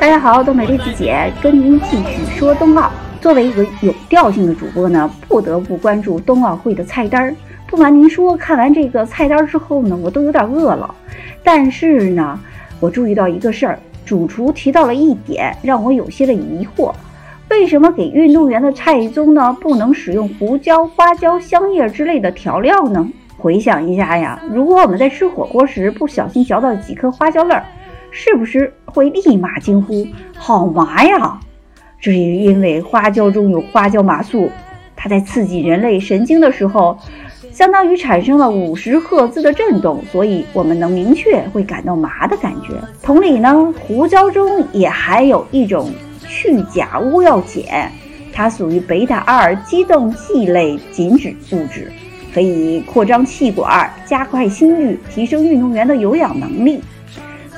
大家好，东北栗子姐跟您继续说冬奥。作为一个有调性的主播呢，不得不关注冬奥会的菜单儿。不瞒您说，看完这个菜单之后呢，我都有点饿了。但是呢，我注意到一个事儿，主厨提到了一点，让我有些的疑惑：为什么给运动员的菜中呢不能使用胡椒、花椒、香叶之类的调料呢？回想一下呀，如果我们在吃火锅时不小心嚼到几颗花椒粒儿，是不是会立马惊呼“好麻呀”？这是因为花椒中有花椒麻素，它在刺激人类神经的时候，相当于产生了五十赫兹的震动，所以我们能明确会感到麻的感觉。同理呢，胡椒中也含有一种去甲乌药碱，它属于贝塔二激动剂类紧脂物质，可以扩张气管、加快心率、提升运动员的有氧能力。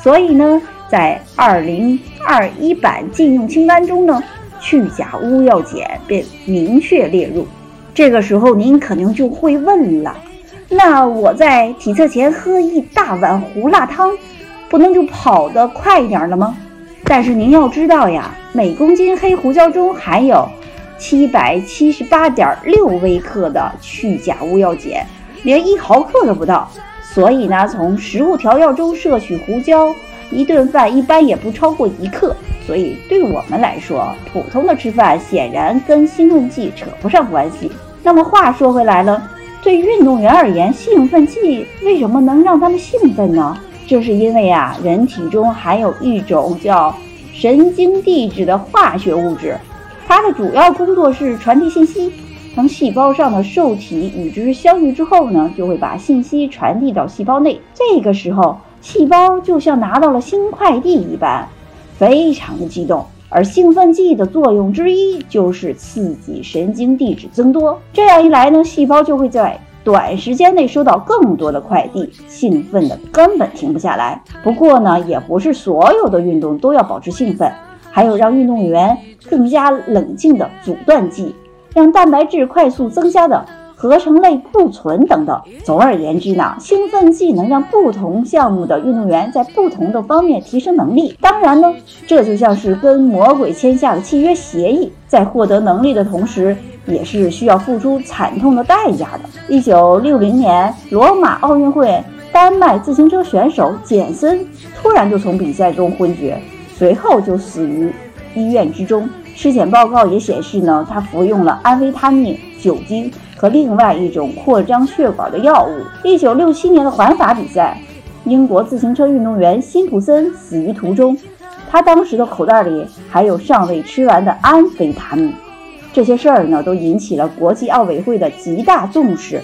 所以呢，在二零二一版禁用清单中呢，去甲乌药碱便明确列入。这个时候您可能就会问了，那我在体测前喝一大碗胡辣汤，不能就跑得快一点了吗？但是您要知道呀，每公斤黑胡椒中含有七百七十八点六微克的去甲乌药碱，连一毫克都不到。所以呢，从食物调料中摄取胡椒，一顿饭一般也不超过一克。所以对我们来说，普通的吃饭显然跟兴奋剂扯不上关系。那么话说回来了，对运动员而言，兴奋剂为什么能让他们兴奋呢？这是因为啊，人体中含有一种叫神经递质的化学物质，它的主要工作是传递信息。当细胞上的受体与之相遇之后呢，就会把信息传递到细胞内。这个时候，细胞就像拿到了新快递一般，非常的激动。而兴奋剂的作用之一就是刺激神经递质增多。这样一来呢，细胞就会在短时间内收到更多的快递，兴奋的根本停不下来。不过呢，也不是所有的运动都要保持兴奋，还有让运动员更加冷静的阻断剂。让蛋白质快速增加的合成类固醇等等。总而言之呢，兴奋剂能让不同项目的运动员在不同的方面提升能力。当然呢，这就像是跟魔鬼签下的契约协议，在获得能力的同时，也是需要付出惨痛的代价的。一九六零年罗马奥运会，丹麦自行车选手简森突然就从比赛中昏厥，随后就死于医院之中。尸检报告也显示呢，他服用了安非他命、酒精和另外一种扩张血管的药物。一九六七年的环法比赛，英国自行车运动员辛普森死于途中，他当时的口袋里还有尚未吃完的安非他命。这些事儿呢，都引起了国际奥委会的极大重视。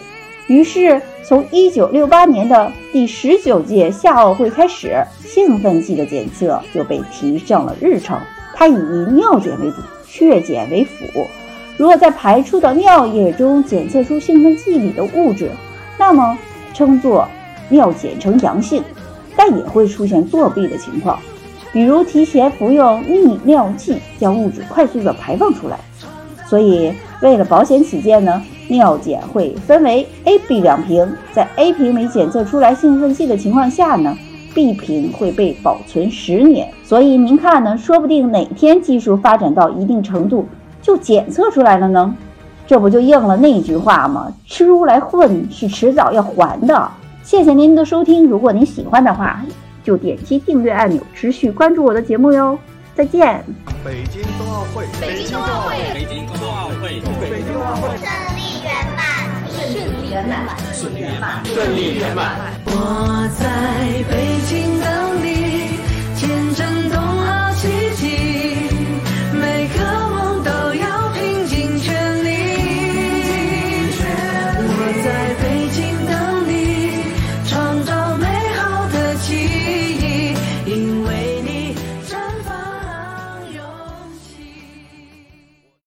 于是，从一九六八年的第十九届夏奥会开始，兴奋剂的检测就被提上了日程。它以尿检为主，血检为辅。如果在排出的尿液中检测出兴奋剂里的物质，那么称作尿检呈阳性，但也会出现作弊的情况，比如提前服用利尿剂将物质快速的排放出来。所以为了保险起见呢，尿检会分为 A、B 两瓶，在 A 瓶没检测出来兴奋剂的情况下呢。B 瓶会被保存十年，所以您看呢，说不定哪天技术发展到一定程度，就检测出来了呢。这不就应了那句话吗？吃出来混是迟早要还的。谢谢您的收听，如果您喜欢的话，就点击订阅按钮，持续关注我的节目哟。再见。北京冬奥会，北京冬奥会，北京冬奥会，北京冬奥会，圆满，顺利圆满，顺利圆满。我在北京的。